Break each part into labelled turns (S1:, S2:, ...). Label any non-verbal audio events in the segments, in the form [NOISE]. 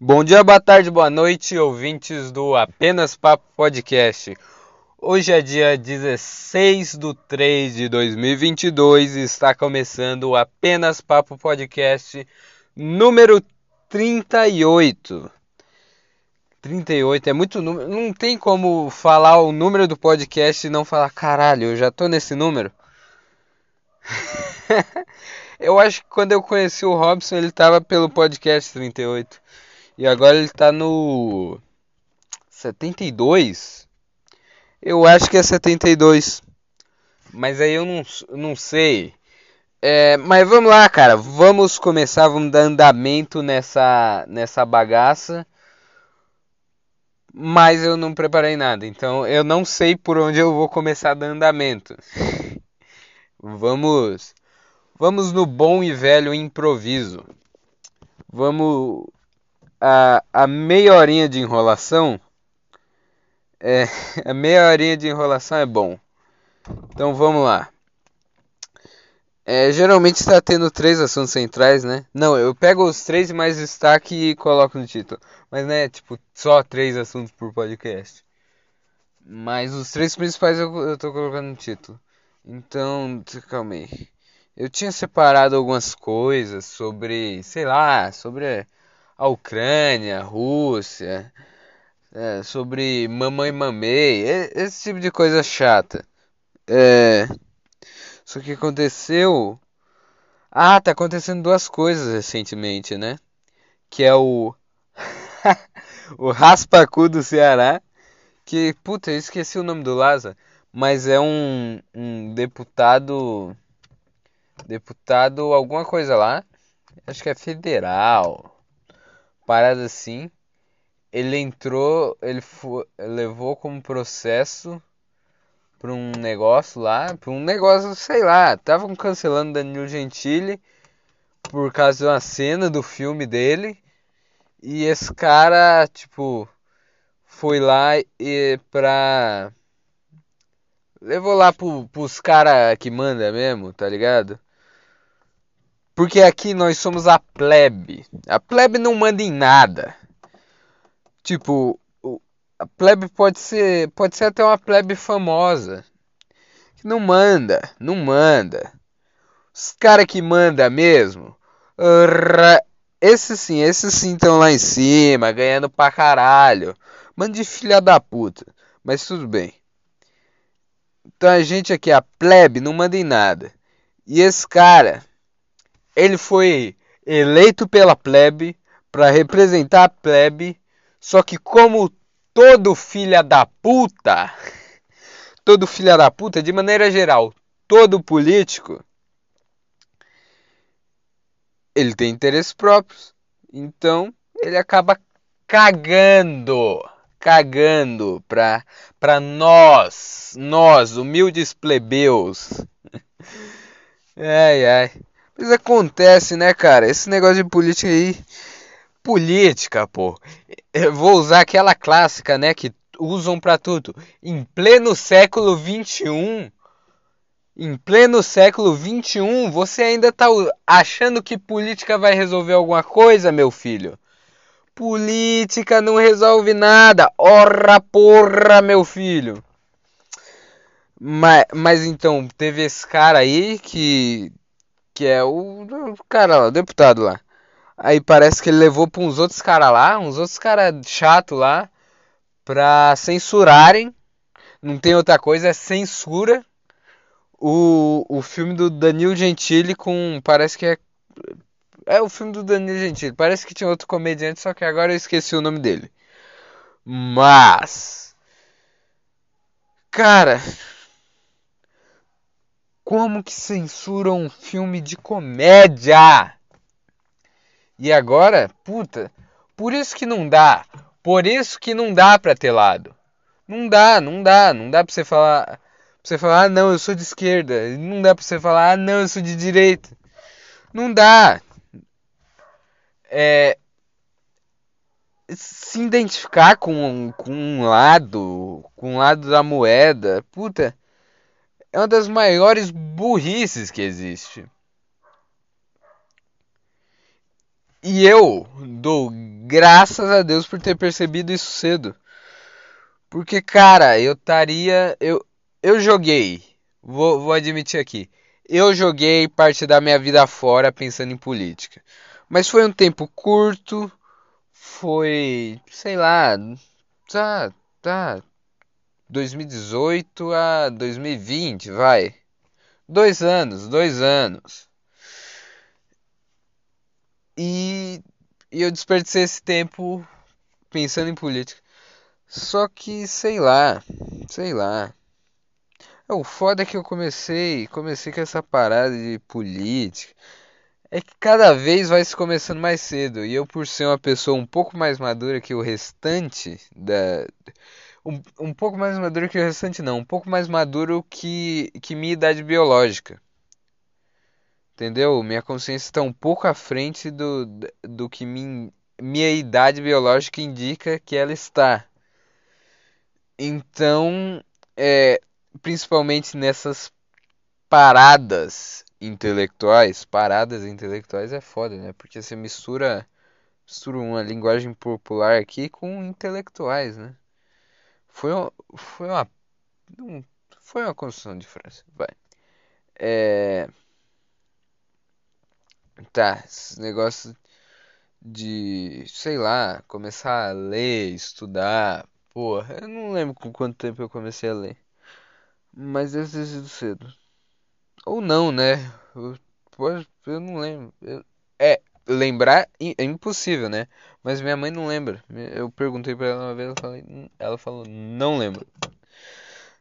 S1: Bom dia, boa tarde, boa noite, ouvintes do Apenas Papo Podcast. Hoje é dia 16 de 3 de 2022 e está começando o Apenas Papo Podcast número 38. 38 é muito número. Não tem como falar o número do podcast e não falar, caralho, eu já tô nesse número. [LAUGHS] eu acho que quando eu conheci o Robson, ele tava pelo podcast 38. E agora ele tá no 72. Eu acho que é 72. Mas aí eu não, não sei. É, mas vamos lá, cara. Vamos começar, vamos dar andamento nessa, nessa bagaça. Mas eu não preparei nada, então eu não sei por onde eu vou começar dar andamento. [LAUGHS] vamos, vamos no bom e velho improviso. Vamos a, a meia horinha de enrolação. É, [LAUGHS] a meia horinha de enrolação é bom. Então vamos lá. É, geralmente está tendo três assuntos centrais, né? Não, eu pego os três mais destaque e coloco no título. Mas não é tipo só três assuntos por podcast. Mas os três principais eu, eu tô colocando no título. Então, calma aí. Eu tinha separado algumas coisas sobre, sei lá, sobre a Ucrânia, a Rússia, é, sobre mamãe mamei, esse tipo de coisa chata. É, só que aconteceu. Ah, tá acontecendo duas coisas recentemente, né? Que é o. [LAUGHS] o Raspacu do Ceará. Que, puta, eu esqueci o nome do Laza. Mas é um, um deputado. Deputado alguma coisa lá. Acho que é federal parada assim. Ele entrou, ele levou como processo para um negócio lá, para um negócio, sei lá, estavam cancelando Danilo Gentili por causa de uma cena do filme dele. E esse cara, tipo, foi lá e pra. Levou lá pro, pros caras que manda mesmo, tá ligado? Porque aqui nós somos a plebe. A plebe não manda em nada. Tipo, a plebe pode ser, pode ser até uma plebe famosa. Que não manda, não manda. Os caras que manda mesmo, esses sim, esses sim estão lá em cima, ganhando pra caralho. Manda de filha da puta. Mas tudo bem. Então a gente aqui, a plebe, não manda em nada. E esse cara, ele foi eleito pela plebe para representar a plebe, só que como todo filha da puta, [LAUGHS] todo filha da puta, de maneira geral, todo político, ele tem interesses próprios. Então, ele acaba cagando, cagando pra, pra nós, nós, humildes plebeus. [LAUGHS] Ai, ai. Mas acontece, né, cara? Esse negócio de política aí. Política, pô. Eu vou usar aquela clássica, né? Que usam para tudo. Em pleno século 21. Em pleno século 21, você ainda tá achando que política vai resolver alguma coisa, meu filho? Política não resolve nada. Ora porra, meu filho. Mas, mas então, teve esse cara aí que que é o, o cara lá, o deputado lá. Aí parece que ele levou para uns outros caras lá, uns outros caras chato lá, pra censurarem. Não tem outra coisa, é censura. O, o filme do Danilo Gentili com. Parece que é. É o filme do Danilo Gentili. Parece que tinha outro comediante, só que agora eu esqueci o nome dele. Mas. Cara, como que censuram um filme de comédia? E agora, puta, por isso que não dá. Por isso que não dá pra ter lado. Não dá, não dá, não dá pra você falar. Pra você falar, ah não, eu sou de esquerda. Não dá pra você falar, ah não, eu sou de direita. Não dá. É, se identificar com, com um lado, com um lado da moeda, puta, é uma das maiores burrices que existe. E eu dou graças a Deus por ter percebido isso cedo. Porque, cara, eu estaria. Eu, eu joguei. Vou, vou admitir aqui. Eu joguei parte da minha vida fora pensando em política. Mas foi um tempo curto. Foi. Sei lá. Tá. Tá. 2018 a 2020, vai. Dois anos, dois anos. E, e eu desperdicei esse tempo pensando em política. Só que, sei lá, sei lá. É, o foda é que eu comecei, comecei com essa parada de política. É que cada vez vai se começando mais cedo. E eu, por ser uma pessoa um pouco mais madura que o restante da. Um, um pouco mais maduro que o restante, não. Um pouco mais maduro que, que minha idade biológica. Entendeu? Minha consciência está um pouco à frente do, do que min, minha idade biológica indica que ela está. Então, é, principalmente nessas paradas intelectuais, paradas intelectuais é foda, né? Porque você mistura, mistura uma linguagem popular aqui com intelectuais, né? Foi uma, foi uma, foi uma construção de frase, vai. É, tá, esse negócio de, sei lá, começar a ler, estudar, Porra, eu não lembro com quanto tempo eu comecei a ler. Mas deve ter sido cedo. Ou não, né? Eu, eu não lembro. Eu, é, lembrar é impossível, né? Mas minha mãe não lembra. Eu perguntei pra ela uma vez, ela falou, ela falou não lembro.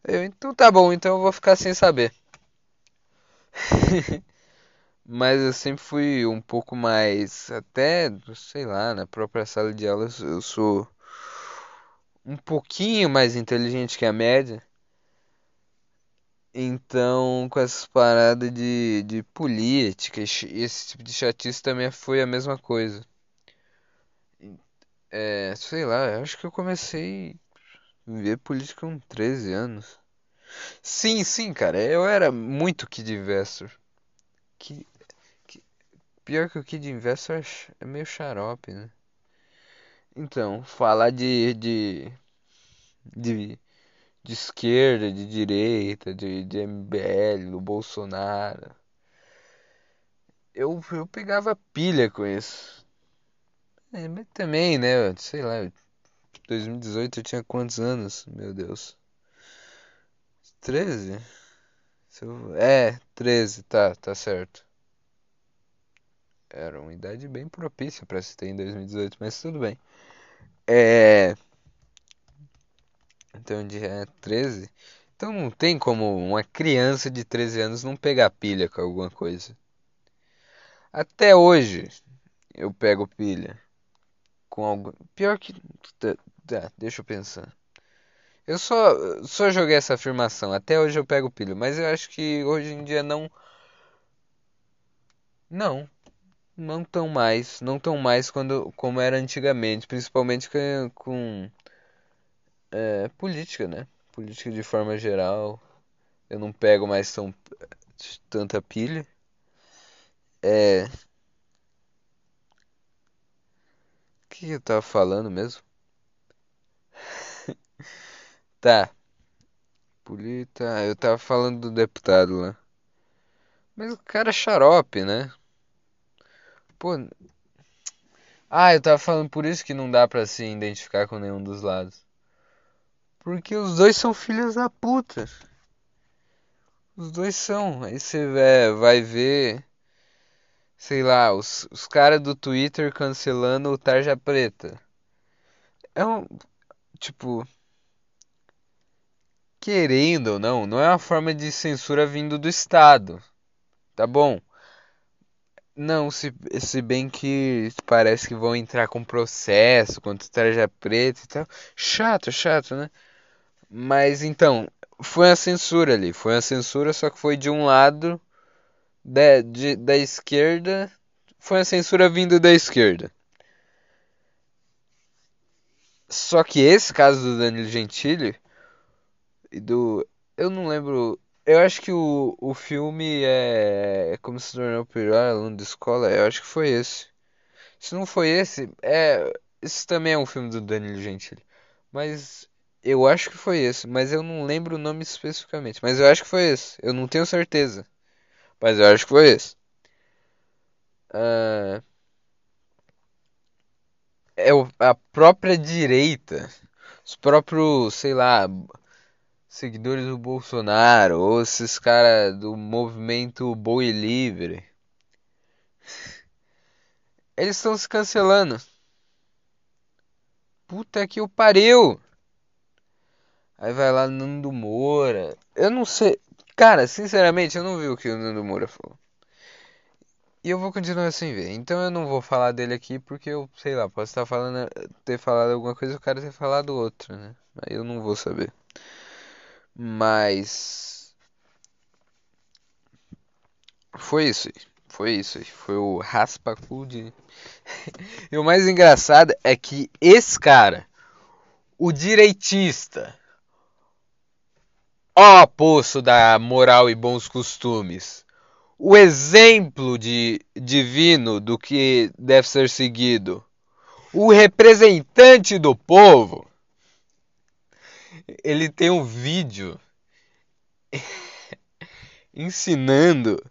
S1: Eu, então tá bom, então eu vou ficar sem saber. [LAUGHS] Mas eu sempre fui um pouco mais, até, sei lá, na própria sala de aula eu sou um pouquinho mais inteligente que a média. Então, com essas paradas de, de política, esse tipo de chatice também foi a mesma coisa. É, sei lá, acho que eu comecei a ver política com 13 anos. Sim, sim, cara, eu era muito Kid Investor. Que, que, pior que o Kid Investor é meio xarope, né? Então, falar de, de, de, de esquerda, de direita, de, de MBL, do Bolsonaro. Eu, eu pegava pilha com isso. É, mas também, né? Sei lá, 2018 eu tinha quantos anos? Meu Deus. 13? É, 13, tá, tá certo. Era uma idade bem propícia para se ter em 2018, mas tudo bem. É. Então dia é 13. Então não tem como uma criança de 13 anos não pegar pilha com alguma coisa. Até hoje eu pego pilha com algo. Pior que. Tá, deixa eu pensar. Eu só, só joguei essa afirmação. Até hoje eu pego pilha. Mas eu acho que hoje em dia não. Não não tão mais, não tão mais quando, como era antigamente, principalmente com é, política, né? Política de forma geral. Eu não pego mais tão, tanta pilha. É. O que eu tava falando mesmo? [LAUGHS] tá. Polita. Eu tava falando do deputado lá. Mas o cara é xarope, né? Pô. Ah, eu tava falando por isso que não dá pra se identificar com nenhum dos lados. Porque os dois são filhos da puta. Os dois são. Aí você vai ver. Sei lá, os, os caras do Twitter cancelando o Tarja Preta. É um. Tipo. Querendo ou não, não é uma forma de censura vindo do Estado. Tá bom? Não, se, se bem que parece que vão entrar com processo contra o Tarja Preta e tal. Chato, chato, né? Mas então, foi a censura ali. Foi a censura, só que foi de um lado da, de, da esquerda. Foi a censura vindo da esquerda. Só que esse caso do Danilo Gentili e do. Eu não lembro eu acho que o, o filme é, é Como se tornou o pior aluno de escola. Eu acho que foi esse. Se não foi esse, é. esse também é um filme do Danilo Gentili. Mas eu acho que foi esse. Mas eu não lembro o nome especificamente. Mas eu acho que foi esse. Eu não tenho certeza. Mas eu acho que foi esse. Uh, é a própria direita. Os próprios, sei lá, seguidores do Bolsonaro. Ou esses caras do movimento Boi Livre. Eles estão se cancelando. Puta que o pariu! Aí vai lá Nando Moura. Eu não sei. Cara, sinceramente, eu não vi o que o Nando Moura falou. E eu vou continuar sem ver. Então eu não vou falar dele aqui porque eu, sei lá, posso estar falando, ter falado alguma coisa e o cara ter falado outra, né? Aí eu não vou saber. Mas. Foi isso aí. Foi isso aí. Foi o raspa-cu de. [LAUGHS] e o mais engraçado é que esse cara, o direitista, ó poço da moral e bons costumes, o exemplo de divino do que deve ser seguido, o representante do povo, ele tem um vídeo [LAUGHS] ensinando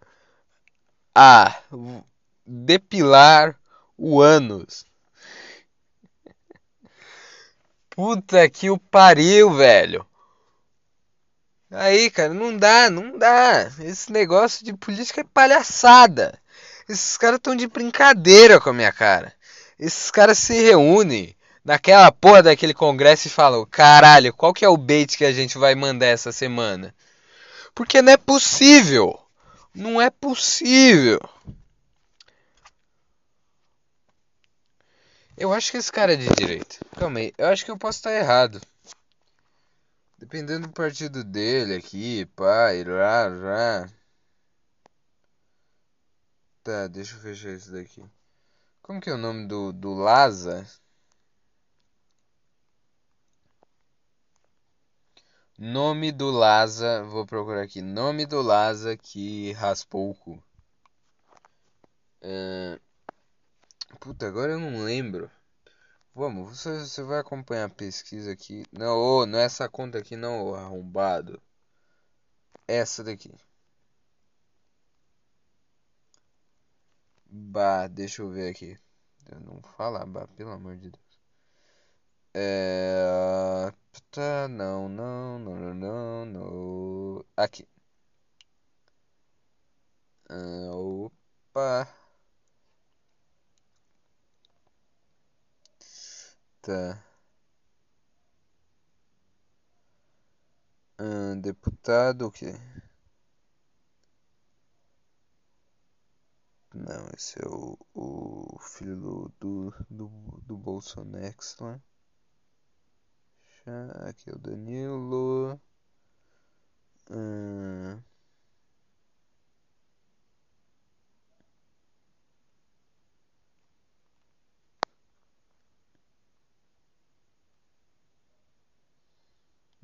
S1: a depilar o ânus. Puta que o pariu, velho. Aí, cara, não dá, não dá. Esse negócio de política é palhaçada. Esses caras estão de brincadeira com a minha cara. Esses caras se reúnem naquela porra daquele congresso e falam: caralho, qual que é o bait que a gente vai mandar essa semana? Porque não é possível. Não é possível. Eu acho que esse cara é de direita. Calma aí, eu acho que eu posso estar errado. Dependendo do partido dele aqui, pai, lá, lá. Tá, deixa eu fechar isso daqui. Como que é o nome do, do Laza? Nome do Laza, vou procurar aqui. Nome do Laza que raspou o cu. Uh, Puta, agora eu não lembro. Vamos, você, você vai acompanhar a pesquisa aqui. Não, oh, não é essa conta aqui não, arrombado. Essa daqui. Bah, deixa eu ver aqui. Eu não falar, bah, pelo amor de Deus. É... Tá, não, não, não, não, não. Aqui. Uh, opa. Uh, deputado o quê? Não, esse é o, o filho do, do, do, Bolsonex, né? Aqui é o Danilo.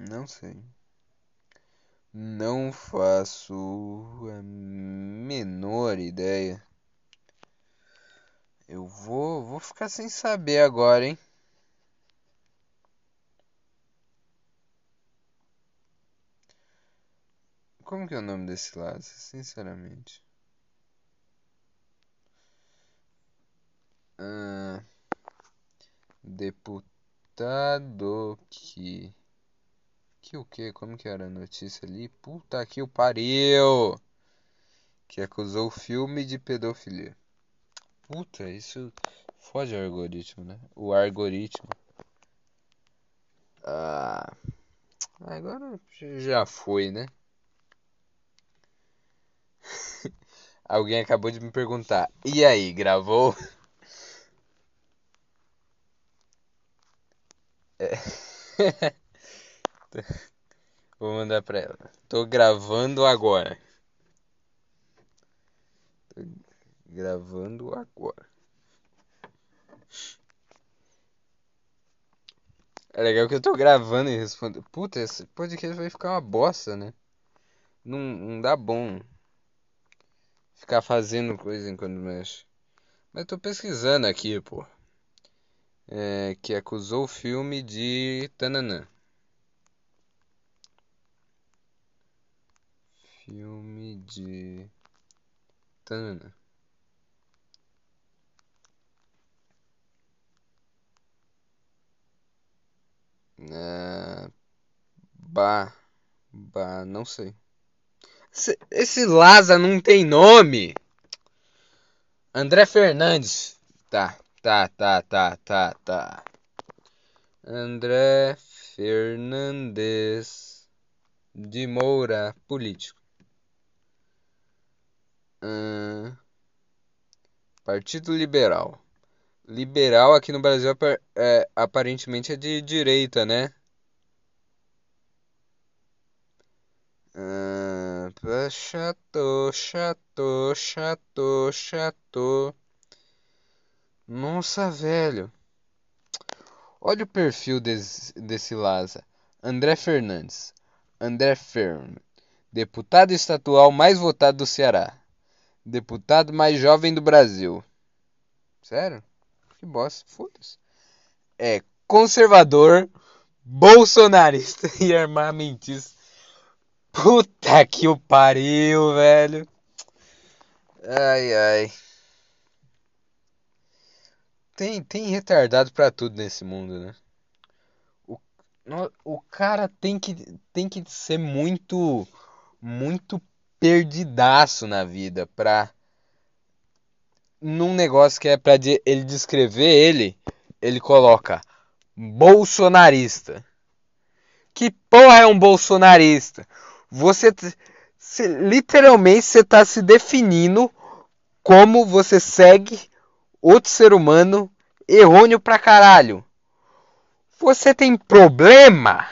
S1: Não sei. Não faço a menor ideia. Eu vou, vou ficar sem saber agora, hein? Como que é o nome desse lado, sinceramente? Ah, deputado que que o que? Como que era a notícia ali? Puta que o pariu! Que acusou o filme de pedofilia. Puta, isso foge o algoritmo, né? O algoritmo. Ah, agora já foi, né? [LAUGHS] Alguém acabou de me perguntar. E aí, gravou? [LAUGHS] É. [LAUGHS] [LAUGHS] Vou mandar pra ela. Tô gravando agora. Tô gravando agora. É legal que eu tô gravando e respondo. Puta, esse podcast vai ficar uma bosta, né? Não, não dá bom ficar fazendo coisa enquanto mexe. Mas tô pesquisando aqui, pô. é, que acusou o filme de Tananã. Filme de Tananã. É, bah, bah, não sei. Esse, esse Laza não tem nome. André Fernandes. Tá, tá, tá, tá, tá, tá. André Fernandes de Moura, político. Hum, Partido Liberal. Liberal aqui no Brasil é, aparentemente é de direita, né? Ah, chato, chato, chato, chato. Nossa, velho. Olha o perfil desse, desse Laza. André Fernandes. André Ferm. Deputado estadual mais votado do Ceará. Deputado mais jovem do Brasil. Sério? Que bosta. Foda-se. É conservador, bolsonarista [LAUGHS] e armamentista. Puta que o pariu, velho. Ai, ai. Tem, tem retardado pra tudo nesse mundo, né? O, o cara tem que, tem que ser muito, muito perdidaço na vida pra. Num negócio que é pra de, ele descrever ele, ele coloca bolsonarista. Que porra é um bolsonarista? Você se, literalmente você está se definindo como você segue outro ser humano errôneo pra caralho. Você tem problema?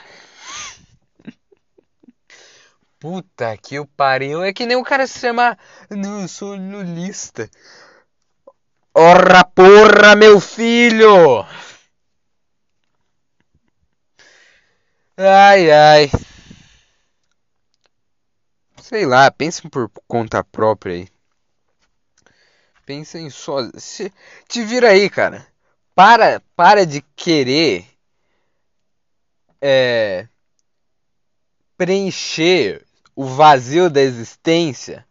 S1: Puta que o pariu. É que nem o cara se chama. Não, eu sou lulista. Ora porra, meu filho! Ai, ai. Sei lá, pensem por conta própria aí. Pensem só. Se, te vira aí, cara. Para, para de querer é, preencher o vazio da existência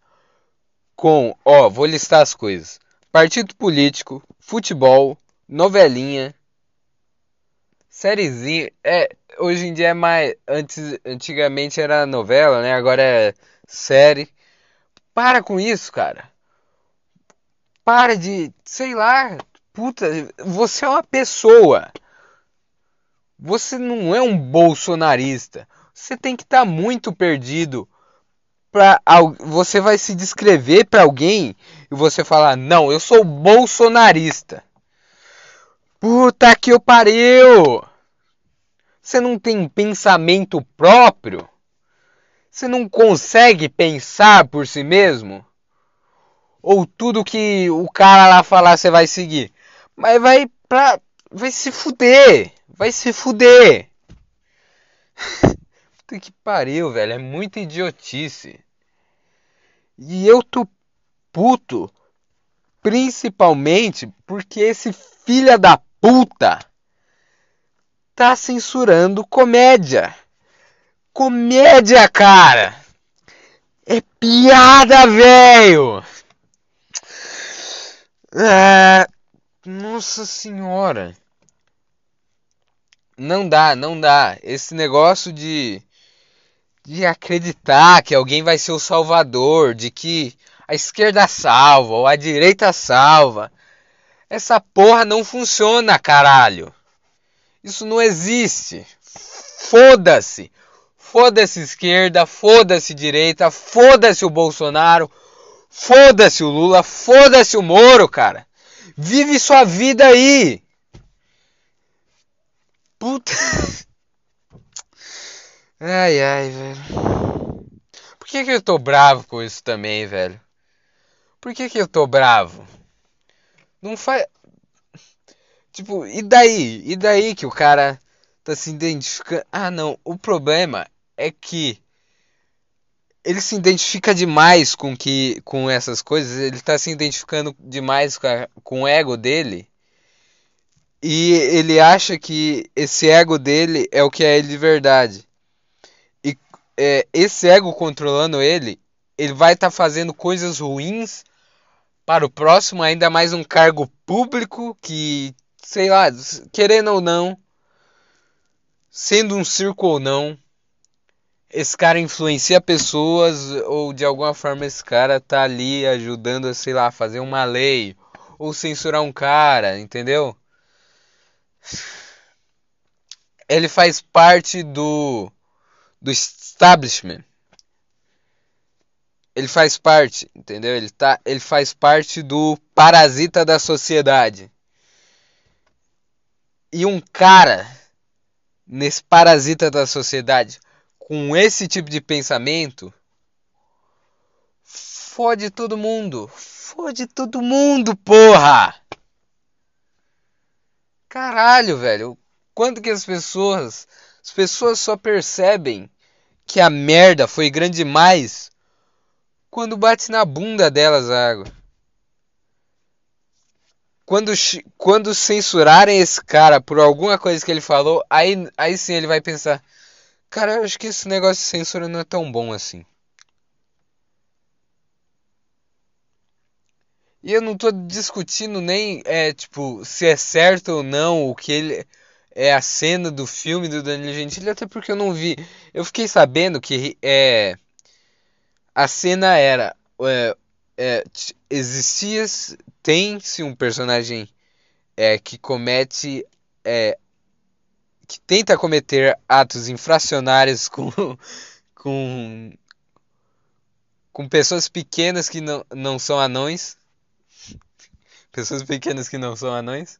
S1: com, ó, vou listar as coisas: partido político, futebol, novelinha, sériezinha. É, hoje em dia é mais, antes, antigamente era novela, né? Agora é série. Para com isso, cara. Para de, sei lá, puta, você é uma pessoa. Você não é um bolsonarista. Você tem que estar tá muito perdido para você vai se descrever para alguém e você falar: "Não, eu sou bolsonarista". Puta que eu pariu! Você não tem pensamento próprio? Você não consegue pensar por si mesmo? Ou tudo que o cara lá falar você vai seguir? Mas vai pra. Vai se fuder! Vai se fuder! [LAUGHS] Puta que pariu, velho. É muita idiotice. E eu tô puto. Principalmente porque esse filho da puta tá censurando comédia comédia, cara. É piada, velho. É... Nossa senhora. Não dá, não dá. Esse negócio de de acreditar que alguém vai ser o salvador, de que a esquerda salva ou a direita salva. Essa porra não funciona, caralho. Isso não existe. Foda-se. Foda-se esquerda, foda-se direita, foda-se o Bolsonaro, foda-se o Lula, foda-se o Moro, cara. Vive sua vida aí. Puta. [LAUGHS] Ai, ai, velho. Por que, que eu tô bravo com isso também, velho? Por que, que eu tô bravo? Não faz. Tipo, e daí? E daí que o cara tá se identificando? Ah, não. O problema é que ele se identifica demais com que com essas coisas, ele está se identificando demais com, a, com o ego dele. E ele acha que esse ego dele é o que é ele de verdade. É, esse ego controlando ele, ele vai estar tá fazendo coisas ruins para o próximo, ainda mais um cargo público que, sei lá, querendo ou não, sendo um circo ou não, esse cara influencia pessoas ou de alguma forma esse cara tá ali ajudando a, sei lá, fazer uma lei ou censurar um cara, entendeu? Ele faz parte do do establishment. Ele faz parte, entendeu? Ele tá, ele faz parte do parasita da sociedade. E um cara nesse parasita da sociedade com esse tipo de pensamento fode todo mundo. Fode todo mundo, porra! Caralho, velho. Quanto que as pessoas. As pessoas só percebem que a merda foi grande demais quando bate na bunda delas a água. Quando, quando censurarem esse cara por alguma coisa que ele falou, aí, aí sim ele vai pensar: Cara, eu acho que esse negócio de censura não é tão bom assim. E eu não tô discutindo nem, é, tipo, se é certo ou não o que ele. É a cena do filme do Danilo Gentili, até porque eu não vi. Eu fiquei sabendo que é, a cena era. É, é, existia. Tem-se um personagem é, que comete. É, que tenta cometer atos infracionários com. [LAUGHS] com. com pessoas pequenas que não, não são anões pessoas pequenas que não são anões.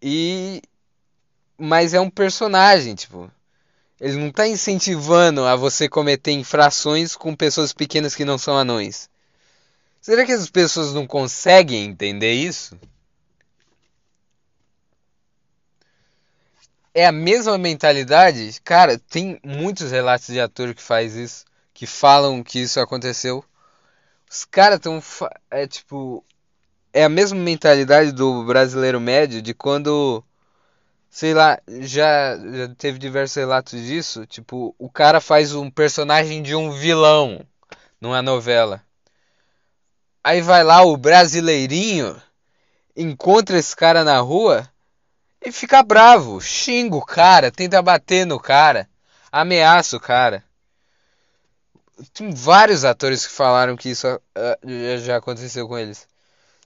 S1: E mas é um personagem, tipo, ele não está incentivando a você cometer infrações com pessoas pequenas que não são anões. Será que as pessoas não conseguem entender isso? É a mesma mentalidade? Cara, tem muitos relatos de ator que faz isso, que falam que isso aconteceu. Os caras estão é tipo é a mesma mentalidade do brasileiro médio de quando, sei lá, já, já teve diversos relatos disso. Tipo, o cara faz um personagem de um vilão numa novela. Aí vai lá o brasileirinho, encontra esse cara na rua e fica bravo, xinga o cara, tenta bater no cara, ameaça o cara. Tem vários atores que falaram que isso uh, já aconteceu com eles.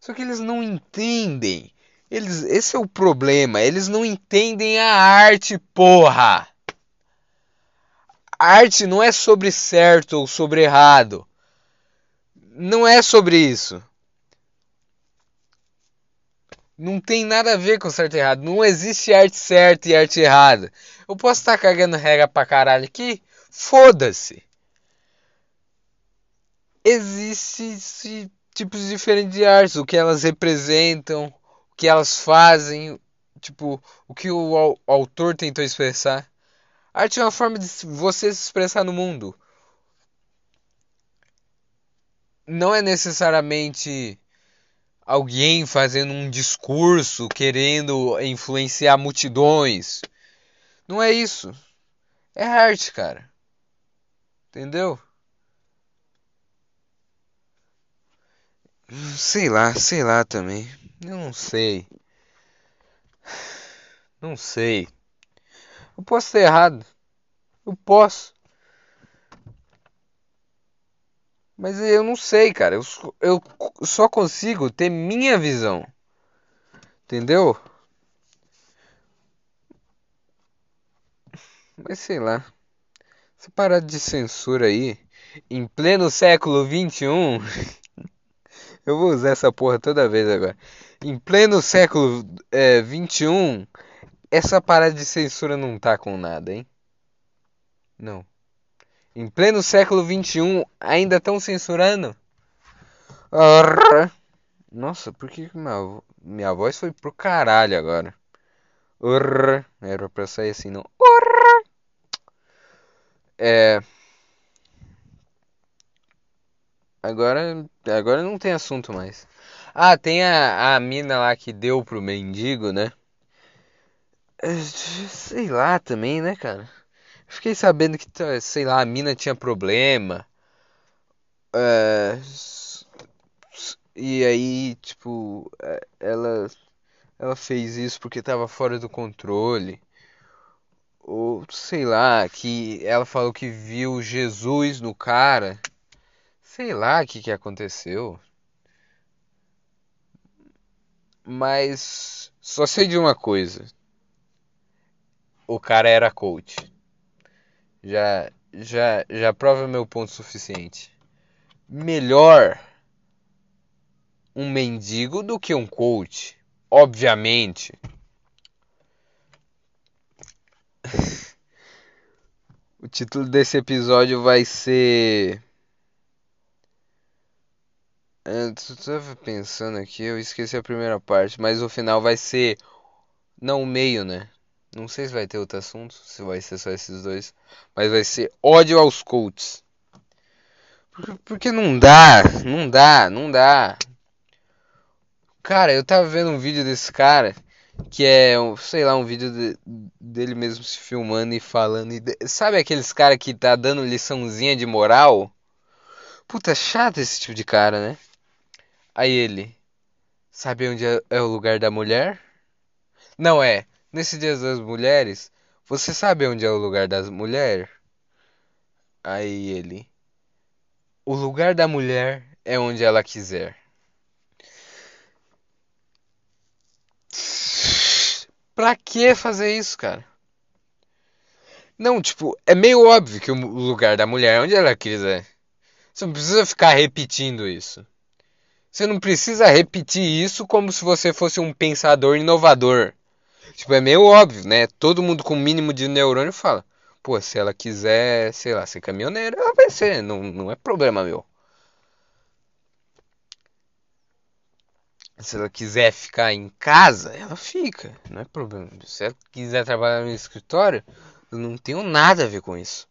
S1: Só que eles não entendem. Eles, esse é o problema. Eles não entendem a arte, porra. A arte não é sobre certo ou sobre errado. Não é sobre isso. Não tem nada a ver com certo e errado. Não existe arte certa e arte errada. Eu posso estar cagando regra pra caralho aqui? Foda-se. Existe tipos diferentes de artes, o que elas representam, que elas fazem, tipo, o que o autor tentou expressar. arte é uma forma de você se expressar no mundo. Não é necessariamente alguém fazendo um discurso querendo influenciar multidões. Não é isso. É arte, cara. Entendeu? Sei lá, sei lá também. Eu não sei. Não sei. Eu posso ter errado. Eu posso. Mas eu não sei, cara. Eu, eu só consigo ter minha visão. Entendeu? Mas sei lá. Essa parada de censura aí, em pleno século 21. [LAUGHS] Eu vou usar essa porra toda vez agora. Em pleno século é, 21, essa parada de censura não tá com nada, hein? Não. Em pleno século 21, ainda estão censurando? Nossa, por que minha, minha voz foi pro caralho agora? Era pra sair assim, não. É. Agora, agora não tem assunto mais. Ah, tem a, a mina lá que deu pro mendigo, né? É, sei lá também, né, cara? Fiquei sabendo que, sei lá, a mina tinha problema. É, e aí, tipo, é, ela, ela fez isso porque tava fora do controle. Ou sei lá, que ela falou que viu Jesus no cara. Sei lá o que, que aconteceu. Mas só sei de uma coisa. O cara era coach. Já já já prova meu ponto suficiente. Melhor um mendigo do que um coach, obviamente. [LAUGHS] o título desse episódio vai ser eu tava pensando aqui, eu esqueci a primeira parte, mas o final vai ser. Não o meio, né? Não sei se vai ter outro assunto, se vai ser só esses dois. Mas vai ser ódio aos coaches. Porque não dá, não dá, não dá. Cara, eu tava vendo um vídeo desse cara que é, sei lá, um vídeo de, dele mesmo se filmando e falando. E de, sabe aqueles cara que tá dando liçãozinha de moral? Puta, chato esse tipo de cara, né? Aí ele, sabe onde é, é o lugar da mulher? Não é. Nesse dia das mulheres, você sabe onde é o lugar das mulheres? Aí ele, o lugar da mulher é onde ela quiser. Pra que fazer isso, cara? Não, tipo, é meio óbvio que o lugar da mulher é onde ela quiser. Você não precisa ficar repetindo isso. Você não precisa repetir isso como se você fosse um pensador inovador. Tipo, é meio óbvio, né? Todo mundo com o mínimo de neurônio fala: pô, se ela quiser, sei lá, ser caminhoneira, ela vai ser, não, não é problema meu. Se ela quiser ficar em casa, ela fica, não é problema. Se ela quiser trabalhar no escritório, eu não tenho nada a ver com isso.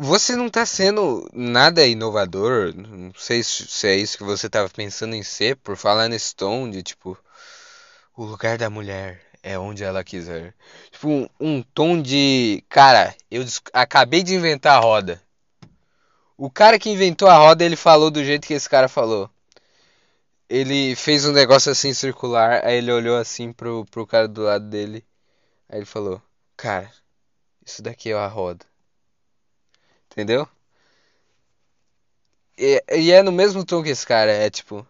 S1: Você não está sendo nada inovador. Não sei se é isso que você estava pensando em ser, por falar nesse tom de tipo. O lugar da mulher é onde ela quiser. Tipo, um, um tom de. Cara, eu acabei de inventar a roda. O cara que inventou a roda, ele falou do jeito que esse cara falou. Ele fez um negócio assim circular, aí ele olhou assim pro, pro cara do lado dele. Aí ele falou: Cara, isso daqui é a roda. Entendeu? E, e é no mesmo tom que esse cara, é tipo.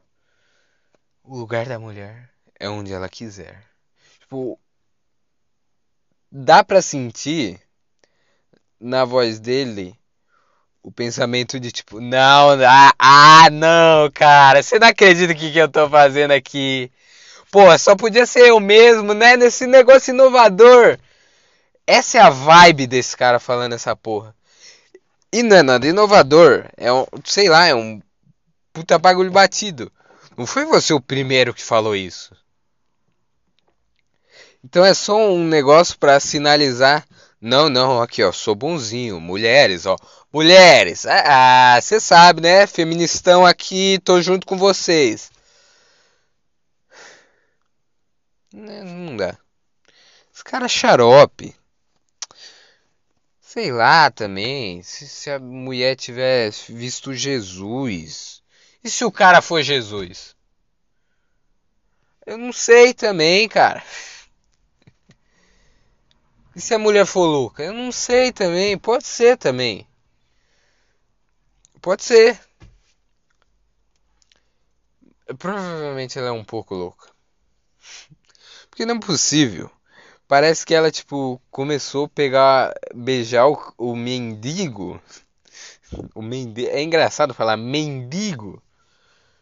S1: O lugar da mulher é onde ela quiser. Tipo. Dá pra sentir na voz dele o pensamento de tipo, não, ah, ah não, cara, você não acredita o que, que eu tô fazendo aqui. Pô, só podia ser eu mesmo, né? Nesse negócio inovador. Essa é a vibe desse cara falando essa porra. E não é nada inovador. É um, sei lá, é um puta bagulho batido. Não foi você o primeiro que falou isso. Então é só um negócio para sinalizar. Não, não, aqui ó, sou bonzinho. Mulheres, ó. Mulheres, ah, você sabe, né? Feministão aqui, tô junto com vocês. Não dá. Esse cara é xarope. Sei lá também, se, se a mulher tivesse visto Jesus. E se o cara for Jesus? Eu não sei também, cara. E se a mulher for louca? Eu não sei também. Pode ser também. Pode ser. Provavelmente ela é um pouco louca. Porque não é possível Parece que ela, tipo, começou a pegar, beijar o, o mendigo. O mendigo. É engraçado falar mendigo.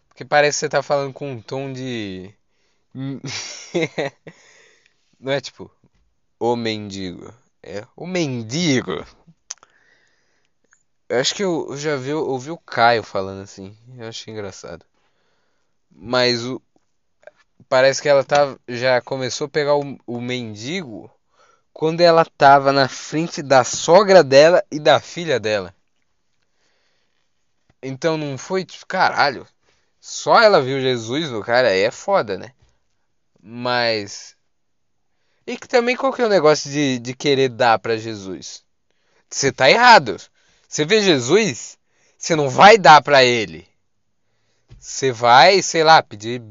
S1: Porque parece que você tá falando com um tom de. [LAUGHS] Não é tipo, o mendigo. É o mendigo. Eu acho que eu já vi, ouvi o Caio falando assim. Eu achei engraçado. Mas o, parece que ela tá, já começou a pegar o, o mendigo quando ela tava na frente da sogra dela e da filha dela. Então não foi tipo, caralho. Só ela viu Jesus no cara, aí é foda, né? Mas. E que também qual que é o negócio de, de querer dar para Jesus? Você tá errado. Você vê Jesus, você não vai dar para ele. Você vai, sei lá, pedir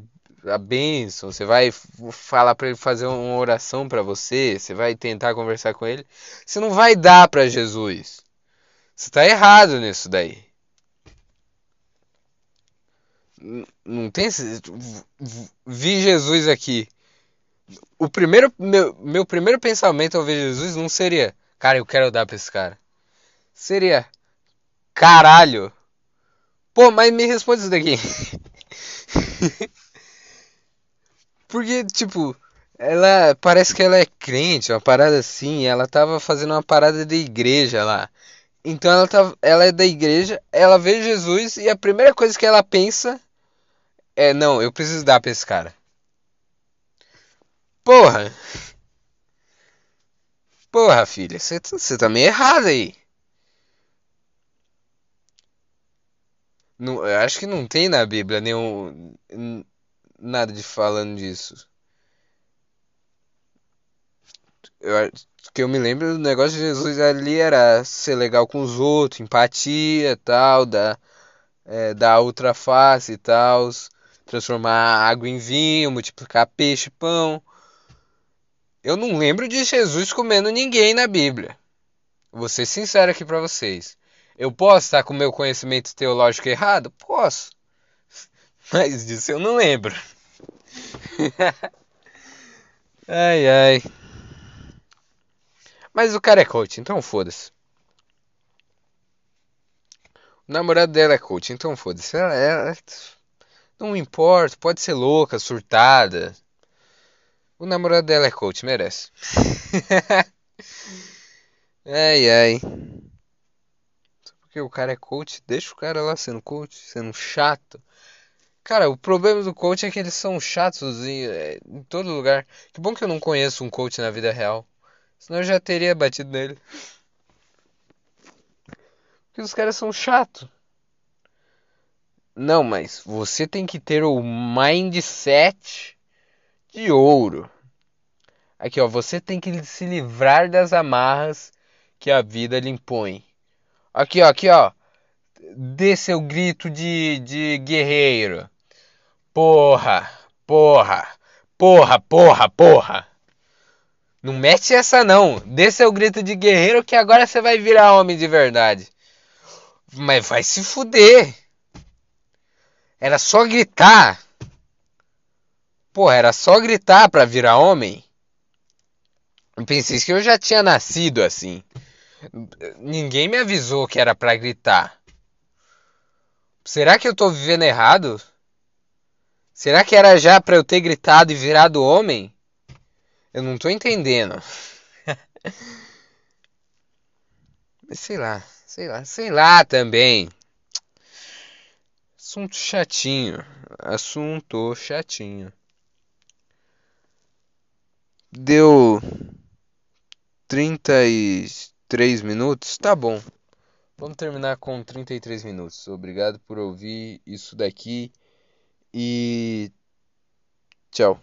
S1: a bênção, você vai falar para ele fazer uma oração para você, você vai tentar conversar com ele. Você não vai dar para Jesus. Você tá errado nisso daí. Não tem. Vi Jesus aqui. O primeiro. Meu, meu primeiro pensamento ao ver Jesus não seria. Cara, eu quero dar pra esse cara. Seria. Caralho. Pô, mas me responde isso daqui. [LAUGHS] Porque, tipo, ela parece que ela é crente, uma parada assim, ela tava fazendo uma parada de igreja lá. Então ela tá, ela é da igreja, ela vê Jesus e a primeira coisa que ela pensa é, não, eu preciso dar pra esse cara. Porra. Porra, filha, você tá meio errado aí. Não, eu acho que não tem na Bíblia nenhum nada de falando disso. Eu, que eu me lembro do negócio de Jesus ali era ser legal com os outros, empatia, tal, da é, da outra face e tal, transformar água em vinho, multiplicar peixe, pão. Eu não lembro de Jesus comendo ninguém na Bíblia. Vou ser sincero aqui para vocês. Eu posso estar com meu conhecimento teológico errado? Posso. [LAUGHS] Mas disso eu não lembro. [LAUGHS] ai ai. Mas o cara é coach, então foda-se. O namorado dela é coach, então foda-se. Ela, ela, não importa, pode ser louca, surtada. O namorado dela é coach, merece. [LAUGHS] ai ai. Só porque o cara é coach, deixa o cara lá sendo coach, sendo chato. Cara, o problema do coach é que eles são chatos em, é, em todo lugar. Que bom que eu não conheço um coach na vida real. Senão eu já teria batido nele. Porque os caras são chatos. Não, mas você tem que ter o mindset de ouro. Aqui, ó, você tem que se livrar das amarras que a vida lhe impõe. Aqui, ó, aqui, ó. Dê seu grito de, de guerreiro. Porra, porra, porra, porra, porra. Não mete essa não. Dê seu grito de guerreiro que agora você vai virar homem de verdade. Mas vai se fuder. Era só gritar. Porra, era só gritar pra virar homem. Eu pensei que eu já tinha nascido assim. Ninguém me avisou que era pra gritar. Será que eu tô vivendo errado? Será que era já pra eu ter gritado e virado homem? Eu não tô entendendo. [LAUGHS] Sei lá, sei lá, sei lá também. Assunto chatinho. Assunto chatinho. Deu 33 minutos? Tá bom. Vamos terminar com 33 minutos. Obrigado por ouvir isso daqui e tchau.